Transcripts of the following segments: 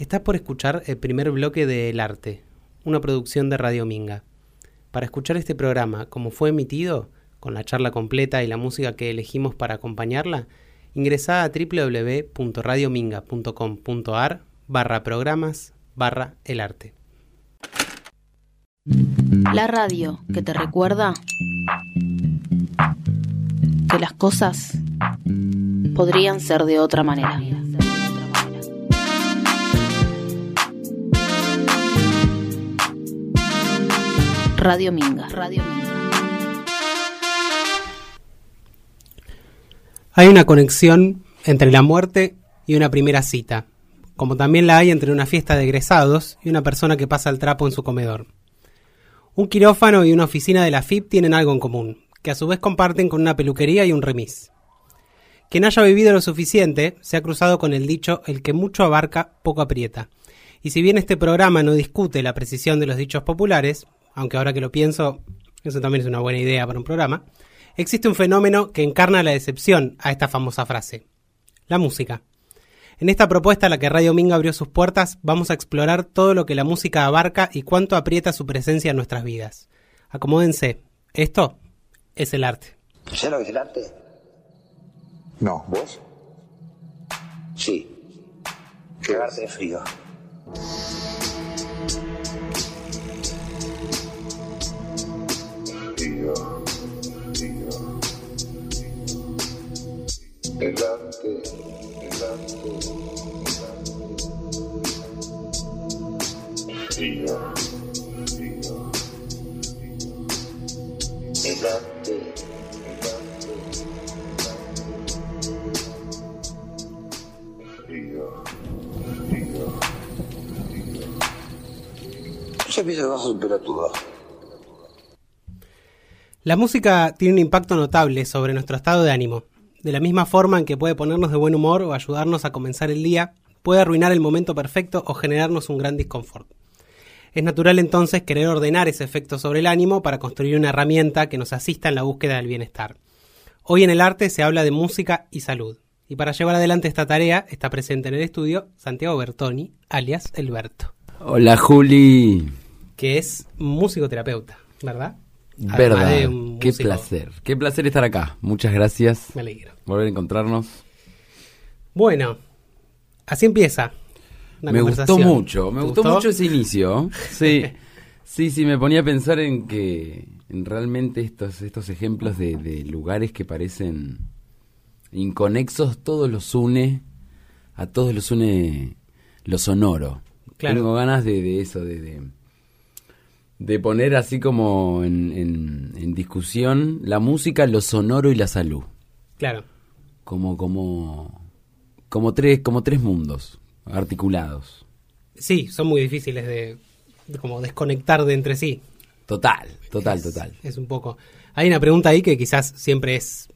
Estás por escuchar el primer bloque de El Arte, una producción de Radio Minga. Para escuchar este programa como fue emitido, con la charla completa y la música que elegimos para acompañarla, ingresa a www.radiominga.com.ar barra programas barra el arte. La radio que te recuerda que las cosas podrían ser de otra manera. Radio Minga. Radio Minga. Hay una conexión entre la muerte y una primera cita, como también la hay entre una fiesta de egresados y una persona que pasa el trapo en su comedor. Un quirófano y una oficina de la FIP tienen algo en común, que a su vez comparten con una peluquería y un remis. Quien haya vivido lo suficiente se ha cruzado con el dicho el que mucho abarca, poco aprieta. Y si bien este programa no discute la precisión de los dichos populares, aunque ahora que lo pienso, eso también es una buena idea para un programa, existe un fenómeno que encarna la decepción a esta famosa frase. La música. En esta propuesta a la que Radio Minga abrió sus puertas, vamos a explorar todo lo que la música abarca y cuánto aprieta su presencia en nuestras vidas. Acomódense. Esto es el arte. ¿Sabes lo que es el arte? No, ¿vos? Sí. ¿Qué de frío. Tío, tío. Yo pienso que vas a superar todo. La música tiene un impacto notable sobre nuestro estado de ánimo. De la misma forma en que puede ponernos de buen humor o ayudarnos a comenzar el día, puede arruinar el momento perfecto o generarnos un gran disconfort. Es natural entonces querer ordenar ese efecto sobre el ánimo para construir una herramienta que nos asista en la búsqueda del bienestar. Hoy en el arte se habla de música y salud. Y para llevar adelante esta tarea está presente en el estudio Santiago Bertoni, alias Elberto, Hola Juli. que es musicoterapeuta, ¿verdad? Verdad, un qué músico. placer. Qué placer estar acá. Muchas gracias. Me alegro. Volver a encontrarnos. Bueno, así empieza. una me gustó mucho, me ¿Te gustó, mucho ese inicio. Sí, sí, sí, me ponía a pensar en que en realmente estos, estos ejemplos de, de lugares que parecen inconexos, todos los une, a todos los une lo sonoro. Claro. Tengo ganas de, de eso, de, de, de poner así como en, en, en discusión la música, lo sonoro y la salud. Claro. Como, como, como tres, como tres mundos articulados. Sí, son muy difíciles de, de como desconectar de entre sí. Total, total, Es- total. Es un poco. Hay una pregunta ahí que quizás siempre es,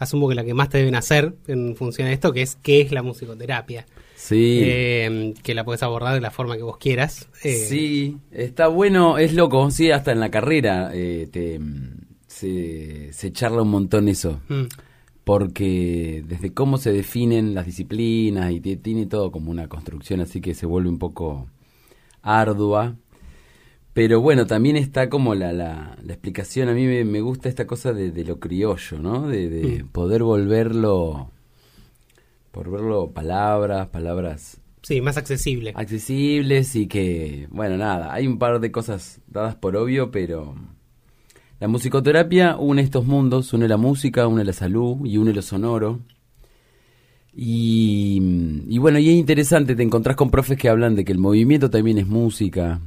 asumo que la que más te deben hacer en función a esto, que es ¿qué es la musicoterapia? Sí, Eh, que la puedes abordar de la forma que vos quieras. Eh, sí, está bueno, es loco, sí, hasta en la carrera eh, te, se, se charla un montón eso. mm, porque desde cómo se definen las disciplinas y tiene todo como una construcción así que se vuelve un poco ardua. Pero bueno, también está como la, la, la explicación, a mí me, me gusta esta cosa de, de lo criollo, ¿no? De, de Mm. poder volverlo, por verlo palabras, palabras sí, más accesible. accesibles y que, bueno, nada, hay un par de cosas dadas por obvio, pero la musicoterapia une estos mundos, une la música, une la salud y une lo sonoro. Y, y bueno, y es interesante, te encontrás con profes que hablan de que el movimiento también es música,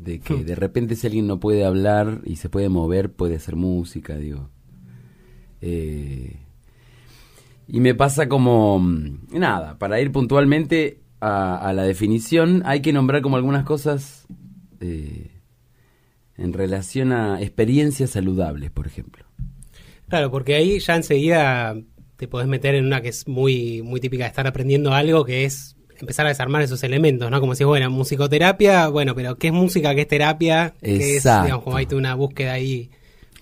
de que Hmm. de repente si alguien no puede hablar y se puede mover, puede hacer música, digo. Eh, y me pasa como, mm, nada, para ir puntualmente a, a la definición, hay que nombrar como algunas cosas eh, en relación a experiencias saludables, por ejemplo. Claro, porque ahí ya enseguida te podés meter en una que es muy, muy típica de estar aprendiendo algo, que es empezar a desarmar esos elementos, ¿no? Como si, bueno, musicoterapia, bueno, pero ¿qué es música? ¿Qué es terapia? ¿Qué es, digamos, como hay una búsqueda ahí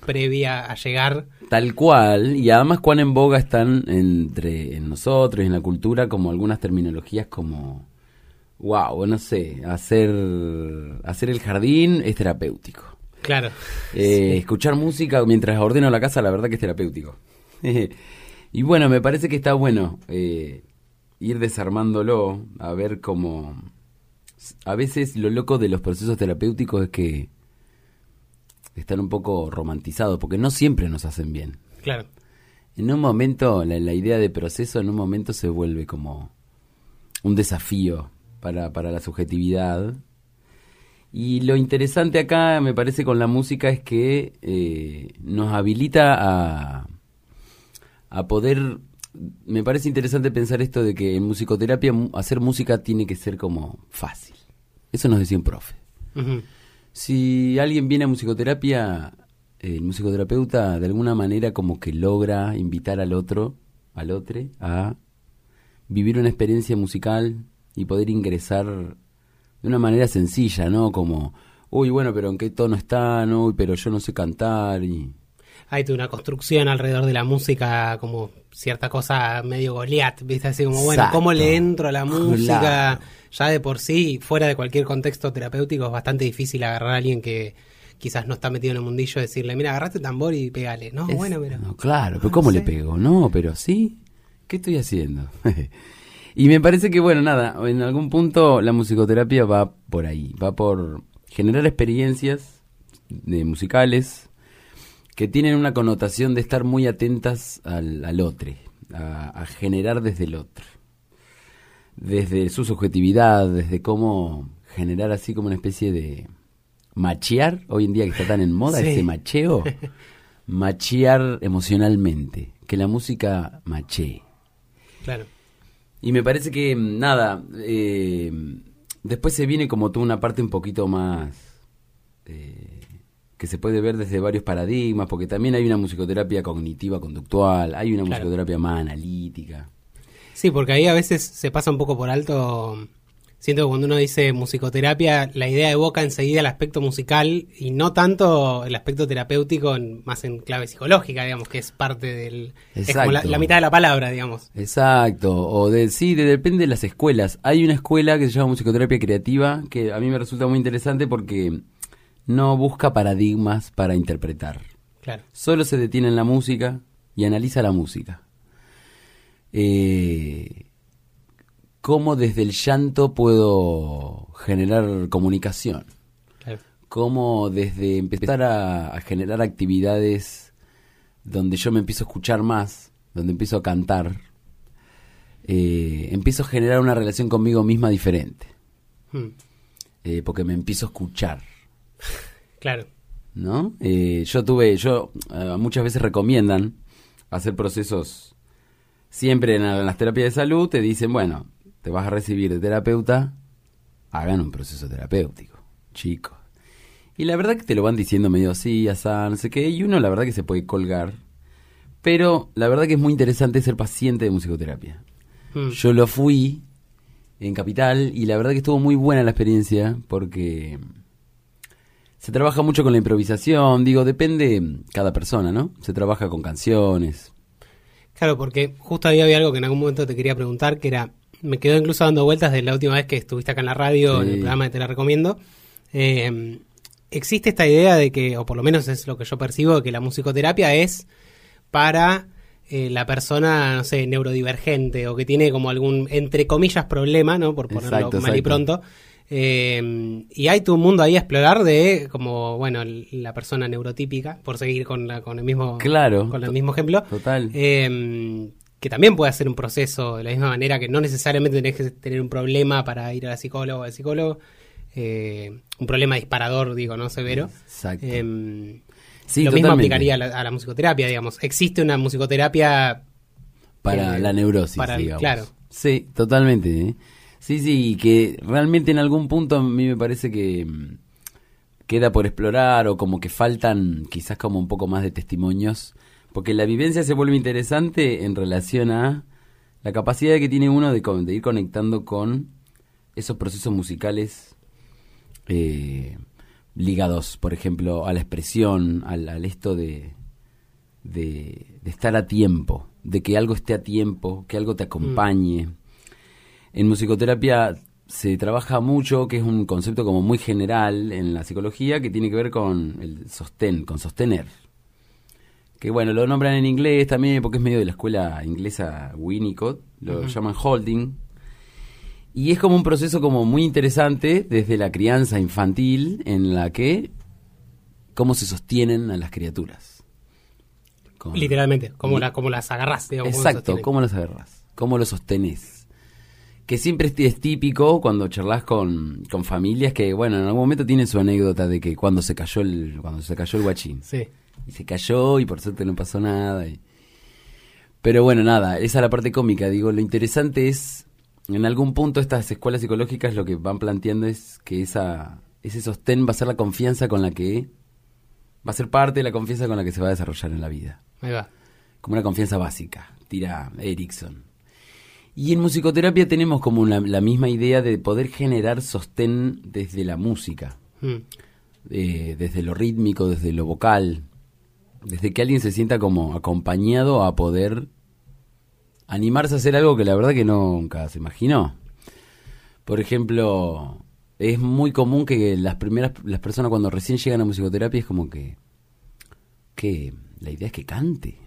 previa a llegar? Tal cual, y además cuán en boga están entre en nosotros y en la cultura como algunas terminologías como wow, no sé, hacer, hacer el jardín es terapéutico. Claro. Eh, Escuchar música mientras ordeno la casa, la verdad que es terapéutico. y bueno, me parece que está bueno eh, ir desarmándolo, a ver cómo... A veces lo loco de los procesos terapéuticos es que están un poco romantizados, porque no siempre nos hacen bien. Claro. En un momento, la, la idea de proceso en un momento se vuelve como un desafío para, para la subjetividad. Y lo interesante acá, me parece, con la música es que eh, nos habilita a, a poder... Me parece interesante pensar esto de que en musicoterapia mu- hacer música tiene que ser como fácil. Eso nos decía un profe. Si alguien viene a musicoterapia, el musicoterapeuta de alguna manera como que logra invitar al otro, al otro, a vivir una experiencia musical y poder ingresar de una manera sencilla, ¿no? Como, uy, bueno, pero en qué tono están, uy, pero yo no sé cantar y... Hay toda una construcción alrededor de la música, como cierta cosa medio Goliat, ¿viste? Así como, bueno, ¿cómo le entro a la música? Claro. Ya de por sí, fuera de cualquier contexto terapéutico, es bastante difícil agarrar a alguien que quizás no está metido en el mundillo y decirle, mira, agarrate el tambor y pegale. No, Es- bueno, pero... no, claro, pero no ¿cómo le pego? No, pero sí. ¿Qué estoy haciendo? y me parece que, bueno, nada, en algún punto la musicoterapia va por ahí, va por generar experiencias de musicales que tienen una connotación de estar muy atentas al, al otro, a, a generar desde el otro, desde su subjetividad, desde cómo generar así como una especie de machear, hoy en día que está tan en moda Sí. ese macheo, machear emocionalmente, que la música machee. Claro. Y me parece que, nada, eh, después se viene como tú una parte un poquito más eh, que se puede ver desde varios paradigmas, porque también hay una musicoterapia cognitiva conductual, hay una Claro. musicoterapia más analítica. Sí, porque ahí a veces se pasa un poco por alto. Siento que cuando uno dice musicoterapia, la idea evoca enseguida el aspecto musical y no tanto el aspecto terapéutico, en- más en clave psicológica, digamos, que es parte del. Es como la, Exacto. la mitad de la palabra, digamos. Exacto, o de sí, de- depende de las escuelas. Hay una escuela que se llama musicoterapia creativa que a mí me resulta muy interesante porque no busca paradigmas para interpretar. Claro. Solo se detiene en la música y analiza la música. Eh, ¿Cómo desde el llanto puedo generar comunicación? claro. cómo desde empezar a, a generar actividades donde yo me empiezo a escuchar más, donde empiezo a cantar, eh, empiezo a generar una relación conmigo misma diferente, Hmm, eh, porque me empiezo a escuchar, Claro. ¿no? Eh, yo tuve, yo eh, muchas veces recomiendan hacer procesos, siempre en, la- en las terapias de salud te dicen, bueno, te vas a recibir de terapeuta, hagan un proceso terapéutico, chicos. Y la verdad que te lo van diciendo medio así, asá, no sé qué, y uno la verdad que se puede colgar. Pero la verdad que es muy interesante ser paciente de musicoterapia. Hmm. Yo lo fui en Capital y la verdad que estuvo muy buena la experiencia porque se trabaja mucho con la improvisación, digo, depende cada persona, ¿no? Se trabaja con canciones. Claro, porque justo ahí había algo que en algún momento te quería preguntar, que era, me quedó incluso dando vueltas de la última vez que estuviste acá en la radio, en el programa de Te la recomiendo. Eh, existe esta idea de que, o por lo menos es lo que yo percibo, de que la musicoterapia es para eh, la persona, no sé, neurodivergente o que tiene como algún, entre comillas, problema, ¿no? Por ponerlo Exacto, mal y pronto. Eh, y hay todo un mundo ahí a explorar de como, bueno, la persona neurotípica, por seguir con, la, con el mismo Claro. con el mismo ejemplo. Total. Eh, que también puede hacer un proceso de la misma manera que no necesariamente tenés que tener un problema para ir a la psicóloga o al psicólogo. eh, un problema disparador, digo, ¿no? Severo. Exacto. Eh, Sí, lo mismo totalmente. aplicaría a la, a la musicoterapia, digamos. Existe una musicoterapia para eh, la neurosis, para digamos. claro. Sí, totalmente. Sí, sí, y que realmente en algún punto a mí me parece que mm, queda por explorar o como que faltan quizás como un poco más de testimonios, porque la vivencia se vuelve interesante en relación a la capacidad que tiene uno de, de ir conectando con esos procesos musicales eh, ligados, por ejemplo, a la expresión, al, al esto de, de, de estar a tiempo, de que algo esté a tiempo, que algo te acompañe. En musicoterapia se trabaja mucho, que es un concepto como muy general en la psicología, que tiene que ver con el sostén, con sostener. Que bueno, lo nombran en inglés también, porque es medio de la escuela inglesa Winnicott, lo llaman holding. Y es como un proceso como muy interesante desde la crianza infantil en la que cómo se sostienen a las criaturas. Con- Literalmente, como, Y- la, como las agarras, digamos. cómo Exacto. ¿cómo los agarras? ¿Cómo los sostenés? Que siempre es, típico cuando charlas con, con familias que, bueno, en algún momento tienen su anécdota de que cuando se cayó el, cuando se cayó el guachín. Sí. Y se cayó y por suerte no pasó nada. y- Pero bueno, nada, esa es la parte cómica. Digo, lo interesante es, en algún punto estas escuelas psicológicas lo que van planteando es que esa, ese sostén va a ser la confianza con la que, va a ser parte de la confianza con la que se va a desarrollar en la vida Ahí va. como una confianza básica, tira Erickson. Y en musicoterapia tenemos como la, la misma idea de poder generar sostén desde la música, Mm. eh, desde lo rítmico, desde lo vocal, desde que alguien se sienta como acompañado a poder animarse a hacer algo que la verdad que nunca se imaginó. Por ejemplo, es muy común que las primeras las personas cuando recién llegan a musicoterapia es como que que la idea es que cante.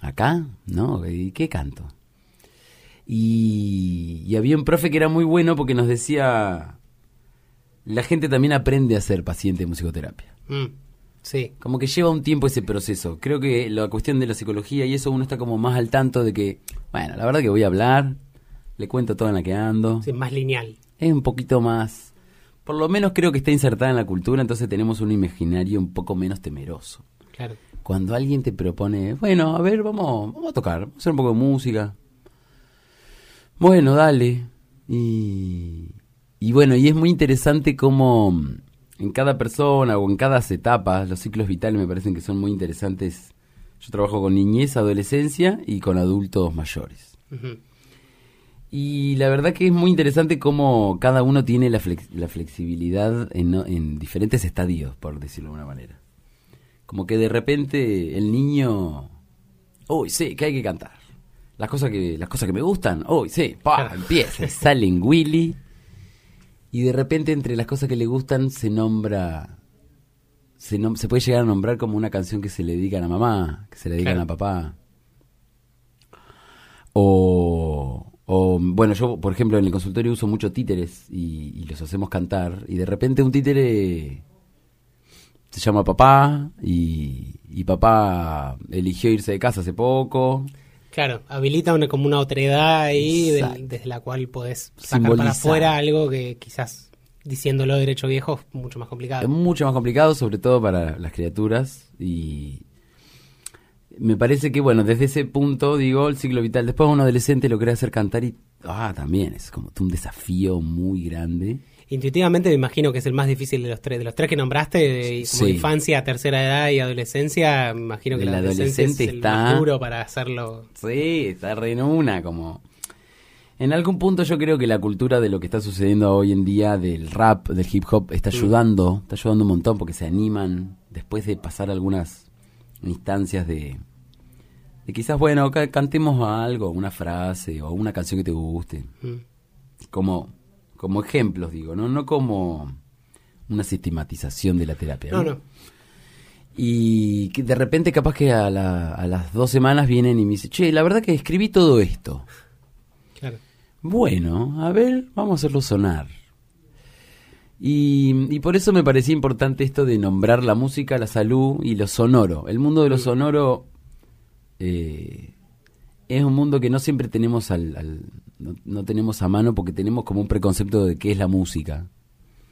Acá, ¿no? ¿Y qué canto? Y, y había un profe que era muy bueno porque nos decía, la gente también aprende a ser paciente de musicoterapia. Mm. Sí. Como que lleva un tiempo ese proceso. Creo que la cuestión de la psicología y eso uno está como más al tanto de que, bueno, la verdad que voy a hablar, le cuento todo en la que ando. Sí, más lineal. Es un poquito más, por lo menos creo que está insertada en la cultura, entonces tenemos un imaginario un poco menos temeroso. Claro. Cuando alguien te propone, bueno, a ver, vamos, vamos a tocar, vamos a hacer un poco de música. Bueno, dale. Y, y bueno, y es muy interesante cómo en cada persona o en cada etapa, los ciclos vitales me parecen que son muy interesantes. Yo trabajo con niñez, adolescencia y con adultos mayores. Y la verdad que es muy interesante cómo cada uno tiene la, flex- la flexibilidad en, en diferentes estadios, por decirlo de alguna manera. Como que de repente el niño, uy, sí, que hay que cantar. Las cosas que, las cosas que me gustan, uy, sí, pa, empieza, sale en Willy. Y de repente entre las cosas que le gustan se nombra, se, nom- se puede llegar a nombrar como una canción que se le dedican a mamá, que se le dedican Claro. a papá. O, o, bueno, yo, por ejemplo, en el consultorio uso mucho títeres y, y los hacemos cantar. Y de repente un títere se llama papá y, y papá eligió irse de casa hace poco. Claro, habilita una, como una otredad ahí del- desde la cual podés sacar para afuera algo que quizás diciéndolo derecho viejo es mucho más Es complicado. mucho más complicado, sobre todo para las criaturas. Y me parece que, bueno, desde ese punto, digo, el ciclo vital. Después un adolescente lo quiere hacer cantar y, ah, también es como un desafío muy grande. Intuitivamente me imagino que es el más difícil de los tres, de los tres que nombraste, de- como Sí. infancia, tercera edad y adolescencia, me imagino que El la adolescencia adolescente es el está- más duro para hacerlo. Sí, está re en una, como... En algún punto yo creo que la cultura de lo que está sucediendo hoy en día del rap, del hip hop, está ayudando, está ayudando un montón porque se animan después de pasar algunas instancias de, de quizás, bueno, ca- cantemos algo, una frase o una canción que te guste, Mm. como, como ejemplos, digo, ¿no? No como una sistematización de la terapia. No, no. Y que de repente capaz que a, la- a las dos semanas vienen y me dicen, che, la verdad que escribí todo esto. Claro. Bueno, a ver, vamos a hacerlo sonar. Y, y por eso me parecía importante esto de nombrar la música, la salud y lo sonoro. El mundo de lo sonoro eh, es un mundo que no siempre tenemos al, al- no, no tenemos a mano porque tenemos como un preconcepto de qué es la música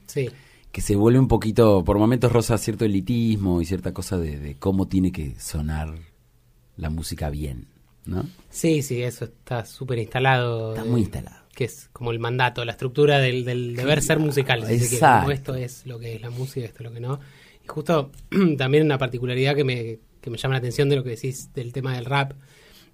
Sí. que se vuelve un poquito, por momentos rosa cierto elitismo y cierta cosa de, de cómo tiene que sonar la música bien, ¿no? Sí, sí, eso está súper instalado. Está eh, muy instalado. Que es como el mandato, la estructura del, del deber ser musical. Si quiere, Exacto. como esto es lo que es la música, esto es lo que no. Y justo también una particularidad que me, que me llama la atención de lo que decís del tema del rap.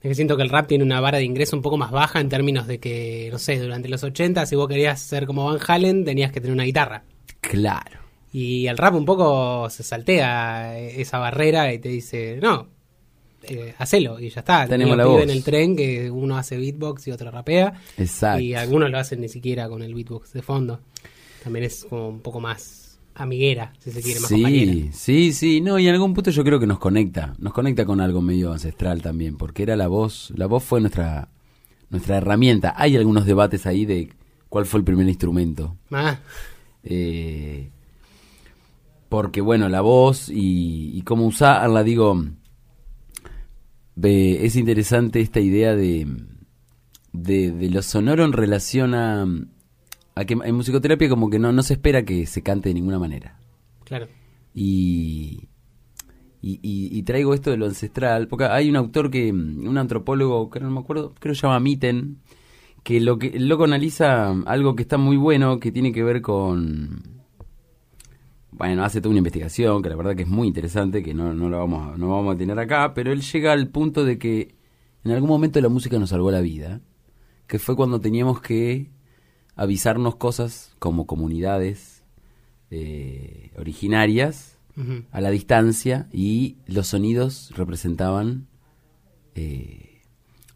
Es que siento que el rap tiene una vara de ingreso un poco más baja en términos de que, no sé, durante los 80, si vos querías ser como Van Halen, tenías que tener una guitarra. Claro. Y el rap un poco se saltea esa barrera y te dice, no, eh, hacelo y ya está. Tenemos la voz. en el tren que uno hace beatbox y otro rapea. Exacto. Y algunos lo hacen ni siquiera con el beatbox de fondo. También es como un poco más amiguera, si se quiere, más compañera. Sí, sí, sí, no, y en algún punto yo creo que nos conecta, nos conecta con algo medio ancestral también, porque era la voz, la voz fue nuestra nuestra herramienta. Hay algunos debates ahí de cuál fue el primer instrumento. Ah, Eh, porque bueno, la voz y, y cómo usarla, digo, es interesante esta idea de, de, de lo sonoro en relación a, a que en musicoterapia como que no, no se espera que se cante de ninguna manera. claro. Y, y, traigo esto de lo ancestral, porque hay un autor que, un antropólogo, que no me acuerdo, creo que se llama Mitten, que lo que el loco analiza algo que está muy bueno, que tiene que ver con, bueno, hace toda una investigación, que la verdad que es muy interesante, que no, no lo vamos a, no vamos a tener acá, pero él llega al punto de que en algún momento la música nos salvó la vida, que fue cuando teníamos que avisarnos cosas como comunidades eh, originarias a la distancia y los sonidos representaban eh,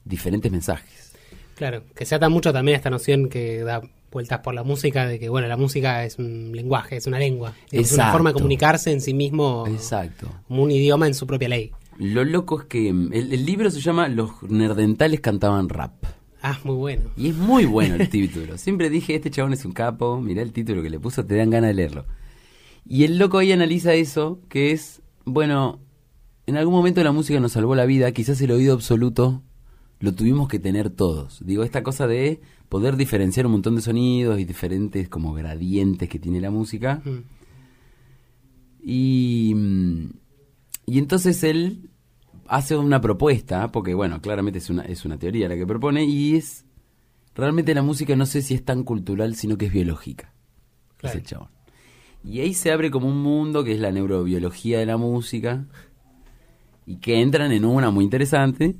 diferentes mensajes. Claro, que se ata mucho también a esta noción que da vueltas por la música de que, bueno, la música es un lenguaje, es una lengua. Es una forma de comunicarse en sí mismo Exacto. como un idioma en su propia ley. Lo loco es que mm, el, el libro se llama Los nerdentales cantaban rap. Ah, muy bueno. Y es muy bueno el título. Siempre dije, este chabón es un capo, mirá el título que le puso, te dan ganas de leerlo. Y el loco ahí analiza eso, que es, bueno, en algún momento la música nos salvó la vida, quizás el oído absoluto lo tuvimos que tener todos. Digo, esta cosa de poder diferenciar un montón de sonidos y diferentes como gradientes que tiene la música. Mm. Y, mm, y entonces él hace una propuesta, porque bueno, claramente es una, es una teoría la que propone, y es, realmente la música no sé si es tan cultural, sino que es biológica. Claro. Ese chabón. Y ahí se abre como un mundo que es la neurobiología de la música, y que entran en una muy interesante,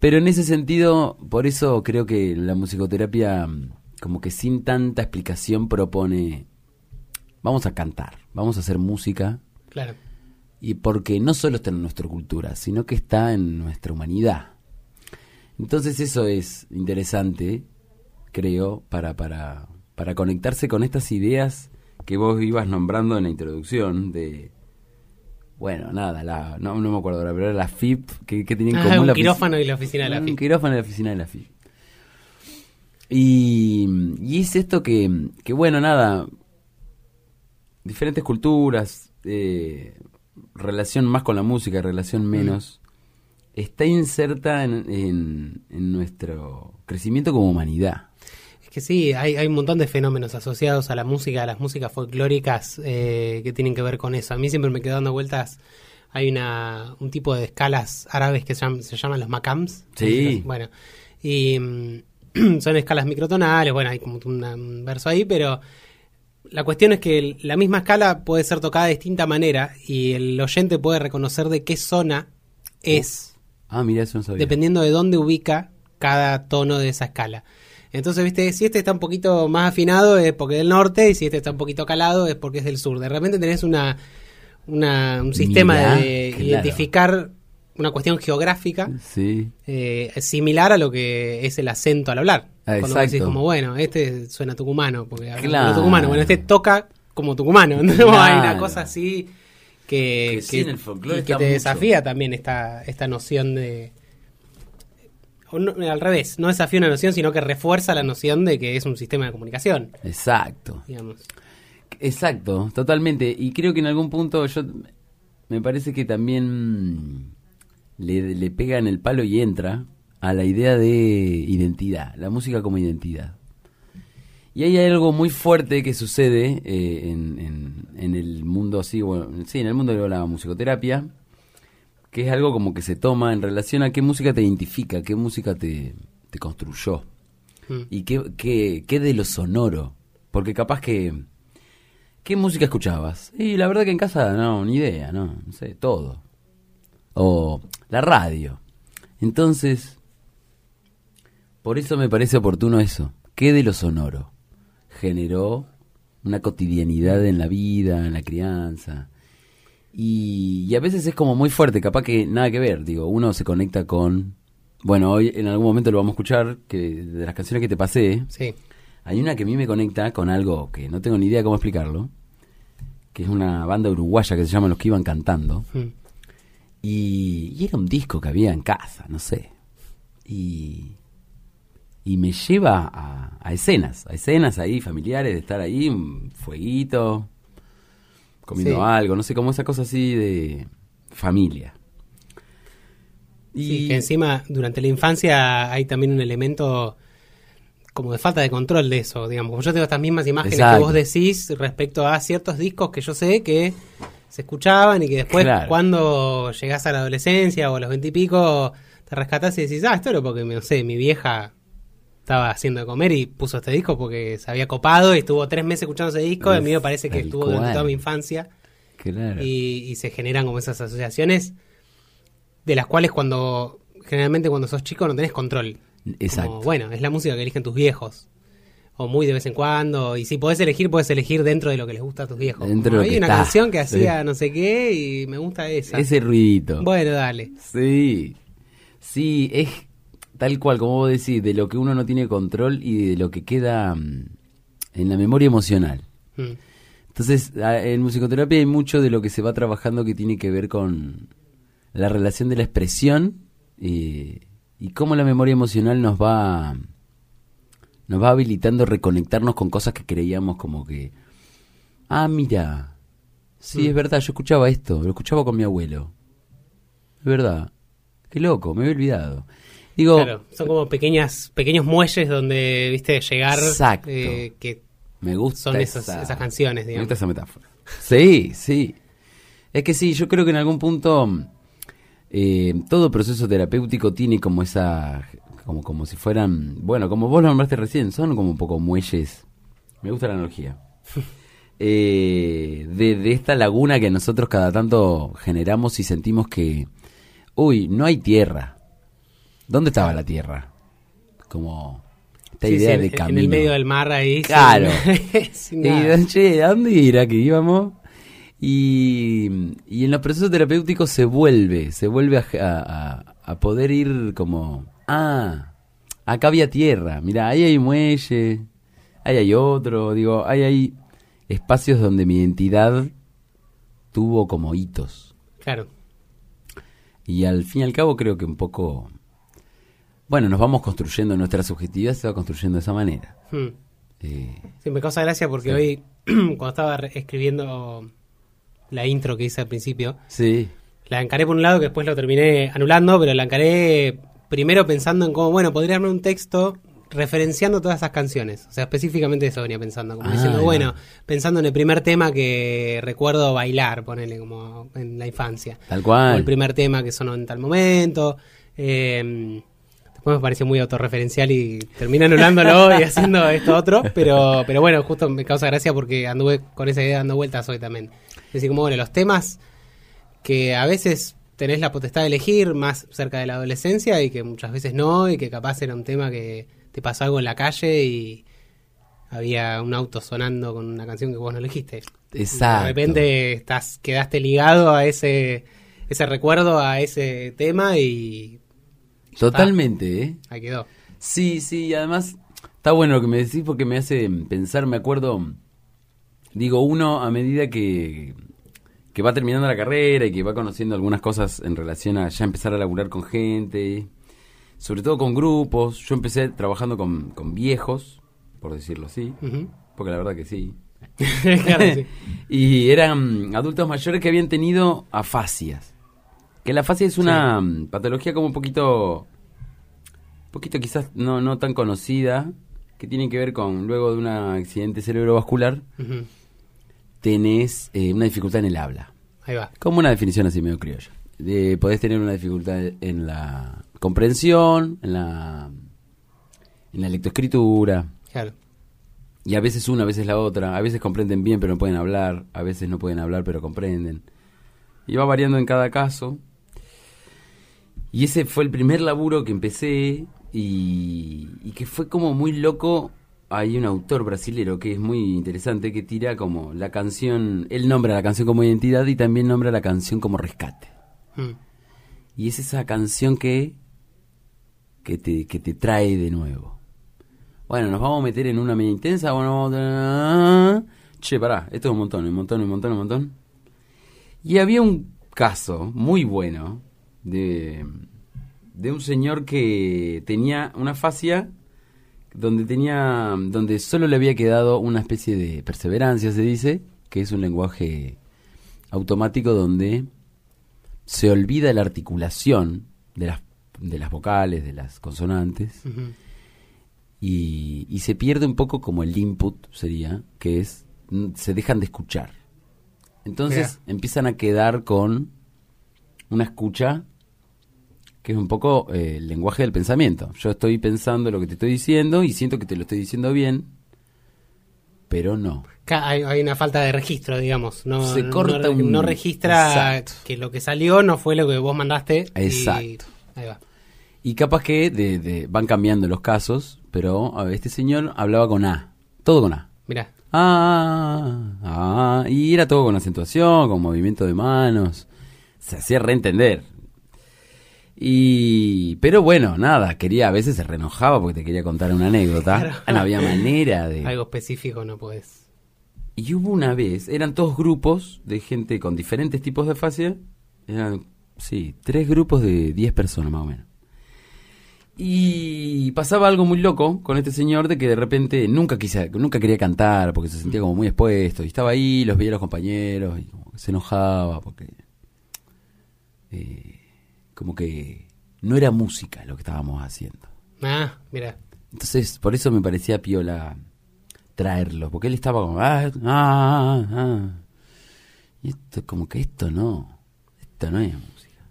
pero en ese sentido, por eso creo que la musicoterapia, mm, como que sin tanta explicación, propone, vamos a cantar, vamos a hacer música, Claro. Y porque no solo está en nuestra cultura, sino que está en nuestra humanidad. Entonces eso es interesante, creo, para, para, para conectarse con estas ideas que vos ibas nombrando en la introducción de... Bueno, nada, la, no, no me acuerdo ahora, pero era la FIP, que, que tenía en Ah, común un la quirófano y la oficina de la un FIP. quirófano y la oficina de la FIP. Y, y es esto que, que, bueno, nada, diferentes culturas, eh, relación más con la música, relación menos, está inserta en, en- en nuestro crecimiento como humanidad. Es que sí, hay, hay un montón de fenómenos asociados a la música, a las músicas folclóricas eh, que tienen que ver con eso. A mí siempre me quedo dando vueltas. Hay una, un tipo de escalas árabes que se llaman, se llaman los makams. Sí. Bueno, y mm, son escalas microtonales. Bueno, hay como un verso ahí, pero la cuestión es que el- la misma escala puede ser tocada de distinta manera y el oyente puede reconocer de qué zona es Ah, mira, eso no sabía. dependiendo de dónde ubica cada tono de esa escala. Entonces, viste, si este está un poquito más afinado es porque es del norte y si este está un poquito calado es porque es del sur. De repente tenés una, una- un sistema Mirá, de claro. identificar una cuestión geográfica Sí, eh, similar a lo que es el acento al hablar. Ah, Cuando decís como, bueno, este suena tucumano, porque Claro. tucumano. Bueno, este toca como tucumano. ¿no? Hay una cosa así que, Que sí, en el folclore que te mucho. desafía también esta, esta noción de... no, al revés, no desafía una noción, sino que refuerza la noción de que es un sistema de comunicación, exacto. digamos. Exacto, totalmente. Y creo que en algún punto yo me parece que también le, le pega en el palo y entra a la idea de identidad, la música como identidad. Y ahí hay algo muy fuerte que sucede eh, en, en- en el mundo así, bueno, sí, en el mundo de la musicoterapia, que es algo como que se toma en relación a qué música te identifica, qué música te, te construyó. Mm. ¿Y qué, qué, qué de lo sonoro? Porque capaz que... ¿Qué música escuchabas? Y la verdad que en casa no, ni idea, no, no sé, todo. O la radio. Entonces, por eso me parece oportuno eso. ¿Qué de lo sonoro generó una cotidianidad en la vida, en la crianza? Y, y a veces es como muy fuerte, capaz que nada que ver. Digo, uno se conecta con. Bueno, hoy en algún momento lo vamos a escuchar, que de las canciones que te pasé, Sí. hay una que a mí me conecta con algo que no tengo ni idea cómo explicarlo, que es una banda uruguaya que se llama Los que iban cantando. Mm. Y, y era un disco que había en casa, no sé. Y, y me lleva a, a escenas, a escenas ahí familiares, de estar ahí, un fueguito, comiendo Sí. algo, no sé, como esa cosa así de familia. Y Sí, que encima durante la infancia hay también un elemento como de falta de control de eso, digamos. Como yo tengo estas mismas imágenes Exacto. que vos decís respecto a ciertos discos que yo sé que se escuchaban y que después Claro. cuando llegás a la adolescencia o a los veintipico te rescatás y decís, ah, esto era porque, no sé, mi vieja estaba haciendo de comer y puso este disco porque se había copado y estuvo tres meses escuchando ese disco. y a mí me parece que estuvo durante toda mi infancia claro. y, y se generan como esas asociaciones de las cuales cuando generalmente cuando sos chico no tenés control. Exacto. Como, bueno, es la música que eligen tus viejos. O muy de vez en cuando. Y si podés elegir, podés elegir dentro de lo que les gusta a tus viejos. Dentro Como, de lo hay que una está. canción que Sí. hacía no sé qué y me gusta esa. Ese ruidito. Bueno, dale. Sí, sí, es tal cual como vos decís, de lo que uno no tiene control y de lo que queda mm, en la memoria emocional. Mm. Entonces, en musicoterapia hay mucho de lo que se va trabajando que tiene que ver con la relación de la expresión eh, y cómo la memoria emocional nos va nos va habilitando a reconectarnos con cosas que creíamos como que ah mira sí Mm. es verdad yo escuchaba esto lo escuchaba con mi abuelo es verdad qué loco me había olvidado digo Claro, son como pequeñas, pequeños muelles donde, viste, llegar. Exacto. eh, que Me gusta Son esas- esa- esas canciones, Me digamos. gusta esa metáfora. Sí, sí. Es que sí, yo creo que en algún punto eh, todo proceso terapéutico tiene como esa, como, como si fueran, bueno, como vos lo nombraste recién, son como un poco muelles. Me gusta la analogía. Eh, de, de esta laguna que nosotros cada tanto generamos y sentimos que, uy, no hay tierra. ¿Dónde estaba la tierra? Como esta sí, idea sí, de en, camino. en el medio del mar ahí. sin- Claro. sin Y nada. che, ¿a dónde era que íbamos? Y, y en los procesos terapéuticos se vuelve, se vuelve a, a- a poder ir como, ah, acá había tierra, mira, ahí hay muelle, ahí hay otro, digo, ahí hay espacios donde mi identidad tuvo como hitos. Claro. Y al fin y al cabo creo que un poco, bueno, nos vamos construyendo, nuestra subjetividad se va construyendo de esa manera. Hmm. Eh, Sí, me causa gracia porque Sí. hoy, cuando estaba escribiendo la intro que hice al principio, sí, la encaré por un lado que después lo terminé anulando, pero la encaré primero pensando en cómo, bueno, podría armar un texto referenciando todas esas canciones. O sea, específicamente eso venía pensando, como Ah, diciendo, bueno, pensando en el primer tema que recuerdo bailar, ponele como en la infancia. tal O cual. el primer tema que sonó en tal momento. Eh, después me pareció muy autorreferencial y terminé anulándolo y haciendo esto otro. Pero, pero bueno, justo me causa gracia porque anduve con esa idea dando vueltas hoy también. Es decir, como bueno, los temas que a veces tenés la potestad de elegir más cerca de la adolescencia y que muchas veces no, y que capaz era un tema que te pasó algo en la calle y había un auto sonando con una canción que vos no elegiste. Exacto. De repente estás, quedaste ligado a ese, ese recuerdo, a ese tema y Totalmente, ¿eh? ahí quedó. Sí, sí, y además está bueno lo que me decís porque me hace pensar, me acuerdo, digo, uno a medida que, que va terminando la carrera y que va conociendo algunas cosas en relación a ya empezar a laburar con gente, sobre todo con grupos, yo empecé trabajando con, con viejos, por decirlo así, porque la verdad que sí, Claro, sí. y eran adultos mayores que habían tenido afasias. Que la afasia es una patología como un poquito, poquito quizás no, no tan conocida, que tiene que ver con luego de un accidente cerebrovascular, Ujú. Tenés eh, una dificultad en el habla. Ahí va. Como una definición así medio criolla. De, podés tener una dificultad en la comprensión, en la, en la lectoescritura, Claro. Y a veces una, a veces la otra. A veces comprenden bien pero no pueden hablar. A veces no pueden hablar pero comprenden. Y va variando en cada caso. Y ese fue el primer laburo que empecé y, y que fue como muy loco hay un autor brasilero que es muy interesante que tira como la canción, él nombra la canción como identidad y también nombra la canción como rescate. Mm. Y es esa canción que, que, te, que te trae de nuevo. Bueno, nos vamos a meter en una media intensa. Bueno, vamos a- Che, pará, esto es un montón, un montón, un montón, un montón. Y había un caso muy bueno de, de un señor que tenía una fascia donde tenía donde solo le había quedado una especie de perseverancia se dice que es un lenguaje automático donde se olvida la articulación de las de las vocales de las consonantes y, y se pierde un poco como el input sería que es mm, se dejan de escuchar. Entonces empiezan a quedar con una escucha que es un poco eh, el lenguaje del pensamiento. Yo estoy pensando lo que te estoy diciendo y siento que te lo estoy diciendo bien, pero no. Hay, hay una falta de registro, digamos. No, Se no- corta no, un- no registra Exacto. que lo que salió no fue lo que vos mandaste. y- Exacto. Ahí va. Y capaz que de, de- van cambiando los casos, pero a ver, este señor hablaba con A, todo con A. Mirá. Ah, ah, y era todo con acentuación, con movimiento de manos. Se hacía reentender. Y, pero bueno, nada, quería, a veces se reenojaba porque te quería contar una anécdota. Claro. No había manera de. Algo específico no podés. Y hubo una vez, eran todos grupos de gente con diferentes tipos de fascia. Eran, sí, tres grupos de 10 personas más o menos. Y pasaba algo muy loco con este señor de que de repente nunca quise, nunca quería cantar porque se sentía como muy expuesto. Y estaba ahí, los veía a los compañeros y como que se enojaba porque... eh, como que no era música lo que estábamos haciendo. Ah, mirá. Entonces, por eso me parecía piola traerlo, porque él estaba como, ah, ah, ah. Y esto, como que esto no, esto no es música.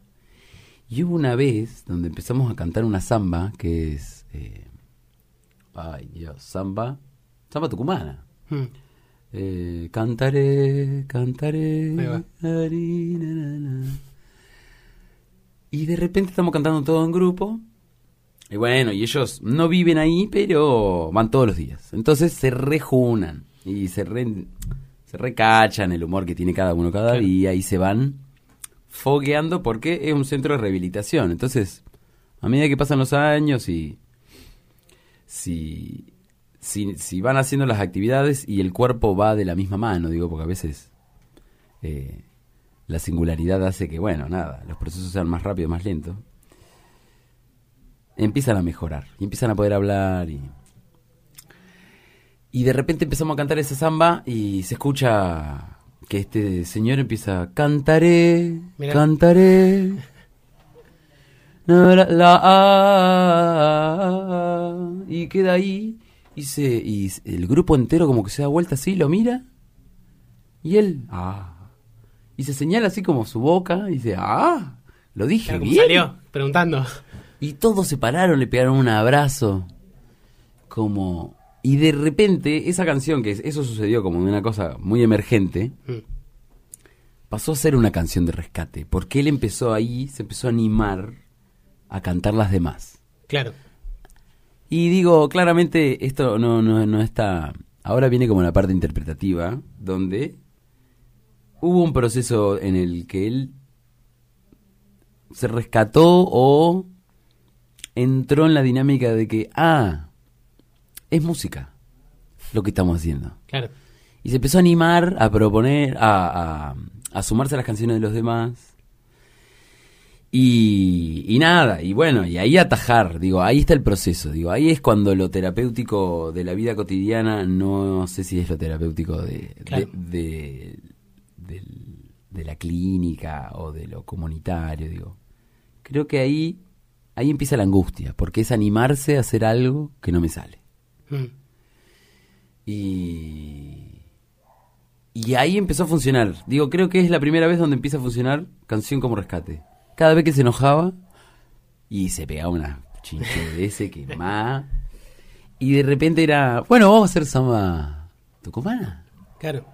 Y hubo una vez donde empezamos a cantar una samba que es, eh, ay Dios, samba, samba tucumana. Mm. Eh, cantaré, cantaré. Ahí va. ari, na, na, na. Y de repente estamos cantando todo en grupo. Y bueno, y ellos no viven ahí, pero van todos los días. Entonces se rejunan y se, re- se recachan el humor que tiene cada uno cada Claro. día y se van fogueando porque es un centro de rehabilitación. Entonces, a medida que pasan los años y si, si, si van haciendo las actividades y el cuerpo va de la misma mano, digo, porque a veces eh, la singularidad hace que, bueno, nada, los procesos sean más rápidos, más lentos. Empiezan a mejorar y empiezan a poder hablar y... Y de repente empezamos a cantar esa samba y se escucha que este señor empieza, cantaré, Mirá. cantaré. La, la, la, y queda ahí y se y el grupo entero como que se da vuelta así, lo mira y él ah y se señala así como su boca y dice, "Ah, lo dije bien." salió, preguntando. Y todos se pararon, le pegaron un abrazo. Como. Y de repente, esa canción, que es- eso sucedió como de una cosa muy emergente, Mm. pasó a ser una canción de rescate. Porque él empezó ahí, se empezó a animar a cantar las demás. Claro. Y digo, claramente, esto no, no, no está. Ahora viene como la parte interpretativa, donde hubo un proceso en el que él se rescató o entró en la dinámica de que, ah, es música lo que estamos haciendo. Claro. Y se empezó a animar, a proponer, a, a, a sumarse a las canciones de los demás. Y, y nada, y bueno, y ahí atajar, digo, ahí está el proceso, digo, ahí es cuando lo terapéutico de la vida cotidiana, no sé si es lo terapéutico de, Claro. de, de, del- de la clínica o de lo comunitario, digo. Creo que ahí, ahí empieza la angustia, porque es animarse a hacer algo que no me sale. Mm. Y, y ahí empezó a funcionar. Digo, creo que es la primera vez donde empieza a funcionar Canción como Rescate. Cada vez que se enojaba y se pegaba una chinche de ese que más. Y de repente era, bueno, vamos a hacer samba tucumana. Claro.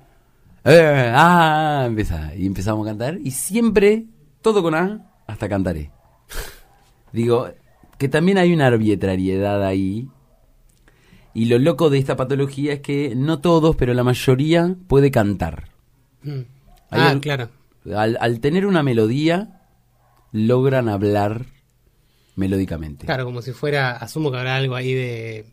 Eh, ah, empieza. Y empezamos a cantar. Y siempre, todo con A, hasta cantaré. Digo, que también hay una arbitrariedad ahí. Y lo loco de esta patología es que no todos, pero la mayoría puede cantar. Mm. Ah, al- claro. Al, al tener una melodía, logran hablar melódicamente. Claro, como si fuera, asumo que habrá algo ahí de,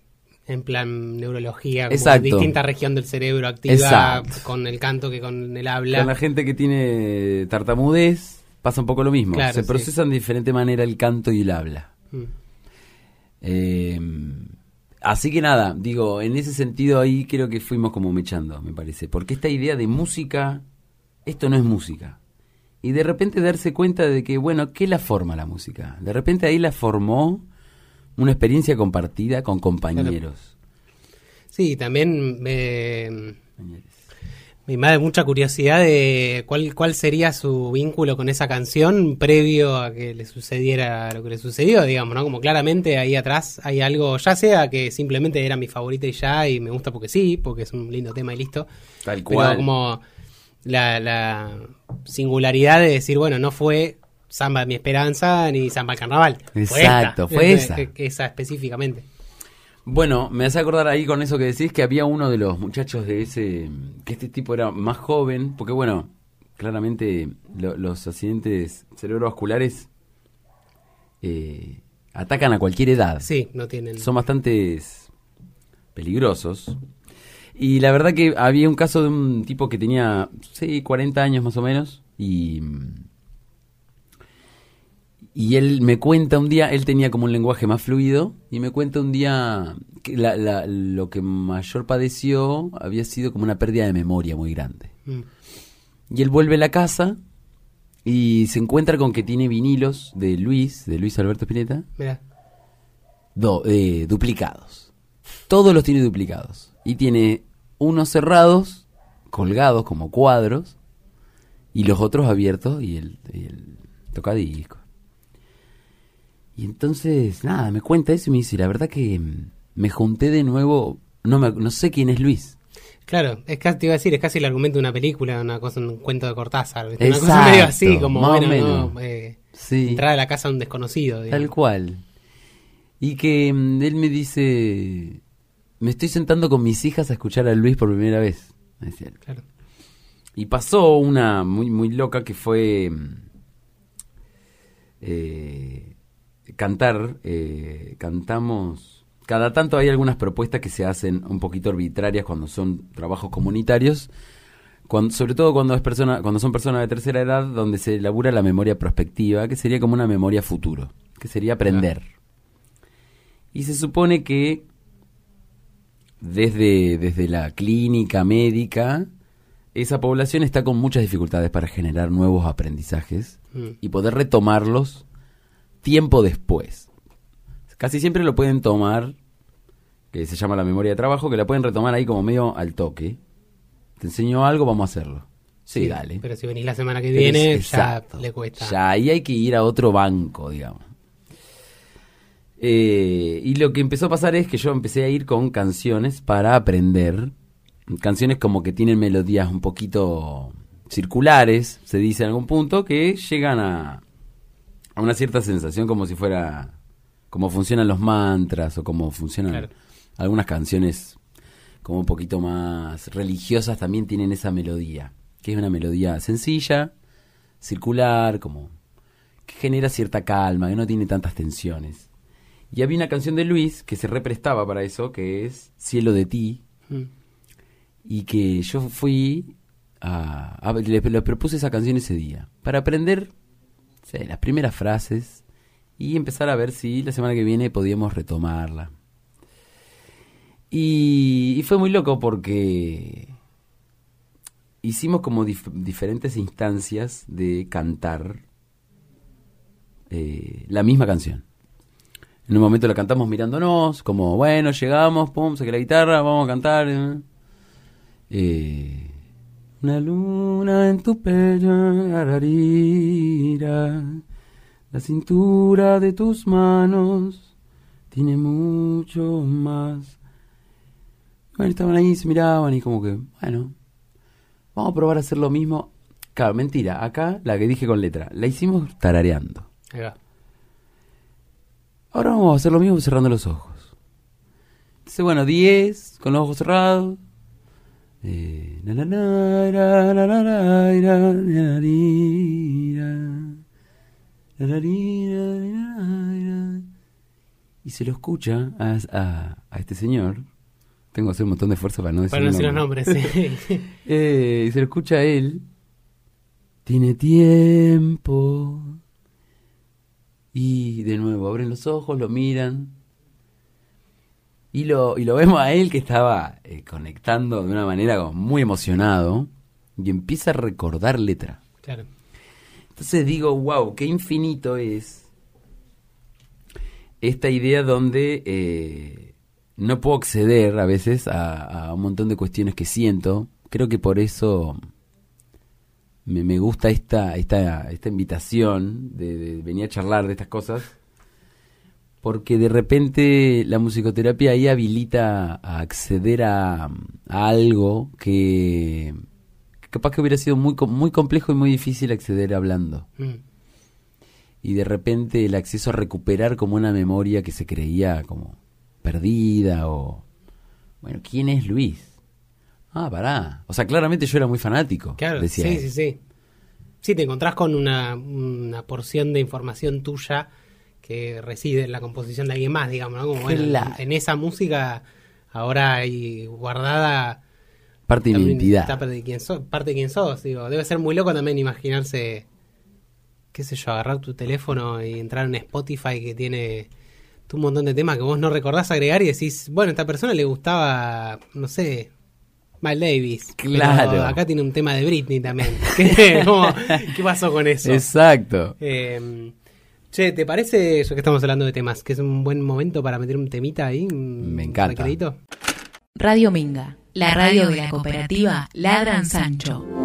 en plan neurología, como Exacto. distinta región del cerebro activa Exacto. con el canto que con el habla. Con la gente que tiene tartamudez pasa un poco lo mismo. Claro, Se sí. procesan de diferente manera el canto y el habla. Mm. Eh, así que nada, digo, en ese sentido ahí creo que fuimos como mechando, me parece. Porque esta idea de música, esto no es música. Y de repente darse cuenta de que, bueno, ¿qué la forma la música? De repente ahí la formó una experiencia compartida con compañeros. Sí, también me, me invade mucha curiosidad de cuál, cuál sería su vínculo con esa canción previo a que le sucediera lo que le sucedió, digamos, ¿no? Como claramente ahí atrás hay algo, ya sea que simplemente era mi favorita y ya, y me gusta porque sí, porque es un lindo tema y listo. Tal Pero cual. como la, la singularidad de decir, bueno, no fue Samba de mi esperanza ni Samba al carnaval. Fue Exacto, esta, fue esa. esa específicamente. Bueno, me hace acordar ahí con eso que decís que había uno de los muchachos de ese, que este tipo era más joven, porque bueno, claramente lo- los accidentes cerebrovasculares eh, atacan a cualquier edad. Sí, no tienen. Son bastante peligrosos. Y la verdad que había un caso de un tipo que tenía, sí, 40 años más o menos, y... Y él me cuenta un día, él tenía como un lenguaje más fluido, y me cuenta un día que la- la- lo que mayor padeció había sido como una pérdida de memoria muy grande. Mm. Y él vuelve a la casa y se encuentra con que tiene vinilos de Luis, de Luis Alberto Spinetta, Mirá. do- eh, duplicados. Todos los tiene duplicados. Y tiene unos cerrados, colgados como cuadros, y los otros abiertos y el, y el. Y entonces, nada, me cuenta eso y me dice, la verdad que mm, me junté de nuevo, no, me, no sé quién es Luis. Claro, es casi, te iba a decir, es casi el argumento de una película, una cosa, un cuento de Cortázar. ¿viste? Una cosa Exacto, medio así, como, más o bueno, menos. no, eh, Sí. entrar a la casa de un desconocido. digamos. Tal cual. Y que mm, él me dice, me estoy sentando con mis hijas a escuchar a Luis por primera vez. me decía. Claro. Y pasó una muy, muy loca que fue mm, eh, cantar, eh, cantamos, cada tanto hay algunas propuestas que se hacen un poquito arbitrarias cuando son trabajos comunitarios, cuando- sobre todo cuando, es persona, cuando son personas de tercera edad, donde se elabora la memoria prospectiva, que sería como una memoria futuro, que sería aprender. Y se supone que desde, desde la clínica médica, esa población está con muchas dificultades para generar nuevos aprendizajes Mm. y poder retomarlos tiempo después. Casi siempre lo pueden tomar, que se llama la memoria de trabajo, que la pueden retomar ahí como medio al toque. Te enseño algo, vamos a hacerlo. Sí, dale. Pero si venís la semana que viene, ya exacto. le cuesta. Ya ahí hay que ir a otro banco, digamos. Eh, y lo que empezó a pasar es que yo empecé a ir con canciones para aprender. Canciones como que tienen melodías un poquito circulares, se dice en algún punto, que llegan a, a una cierta sensación como si fuera cómo funcionan los mantras o cómo funcionan Claro. algunas canciones como un poquito más religiosas también tienen esa melodía, que es una melodía sencilla, circular, como que genera cierta calma, que no tiene tantas tensiones. Y había una canción de Luis que se represtaba para eso, que es Cielo de ti, Mm. y que yo fui a, a- le, le propuse esa canción ese día para aprender las primeras frases y empezar a ver si la semana que viene podíamos retomarla. Y, y fue muy loco porque hicimos como dif- diferentes instancias de cantar eh, la misma canción. En un momento la cantamos mirándonos, como bueno, llegamos, pum, saqué la guitarra, vamos a cantar. eh. Una luna en tu pecho, ararira, la cintura de tus manos tiene mucho más. Bueno, estaban ahí, se miraban y como que, bueno, vamos a probar a hacer lo mismo. Claro, mentira, acá la que dije con letra, la hicimos tarareando. Ahora vamos a hacer lo mismo cerrando los ojos. Entonces, bueno, 10, con los ojos cerrados. Eh, na, na, na. Y se lo escucha a, a- a este señor. Tengo que hacer un montón de esfuerzo para no decir Para no el decir los nombre. nombres, sí. Eh, y se lo escucha a él. Tiene tiempo. Y de nuevo, abren los ojos, lo miran. Y lo, y lo vemos a él que estaba eh, conectando de una manera como muy emocionado. Y empieza a recordar letra. claro. Entonces digo, wow, qué infinito es esta idea donde eh, no puedo acceder a veces a, a un montón de cuestiones que siento. Creo que por eso me, me gusta esta, esta, esta invitación de, de venir a charlar de estas cosas. Porque de repente la musicoterapia ahí habilita a acceder a, a algo que, capaz que hubiera sido muy, muy complejo y muy difícil acceder hablando Mm. y de repente el acceso a recuperar como una memoria que se creía como perdida o bueno, ¿quién es Luis? Ah, pará. O sea, claramente yo era muy fanático. Claro, decía sí, él. sí, sí. Sí, te encontrás con una, una porción de información tuya que reside en la composición de alguien más, digamos, ¿no? Como, bueno, en, en esa música ahora hay guardada Parte de mi identidad. parte de quién sos, parte de quién sos, digo, debe ser muy loco también imaginarse qué sé yo, agarrar tu teléfono y entrar en Spotify que tiene un montón de temas que vos no recordás agregar y decís, bueno, a esta persona le gustaba, no sé, Miles Davis. pero Claro. acá tiene un tema de Britney también. ¿Qué, cómo- ¿qué pasó con eso? Exacto. Eh, che, ¿te parece, eso que estamos hablando de temas, que es un buen momento para meter un temita ahí? Me encanta. Radio Minga, la radio de la cooperativa Ladran Sancho.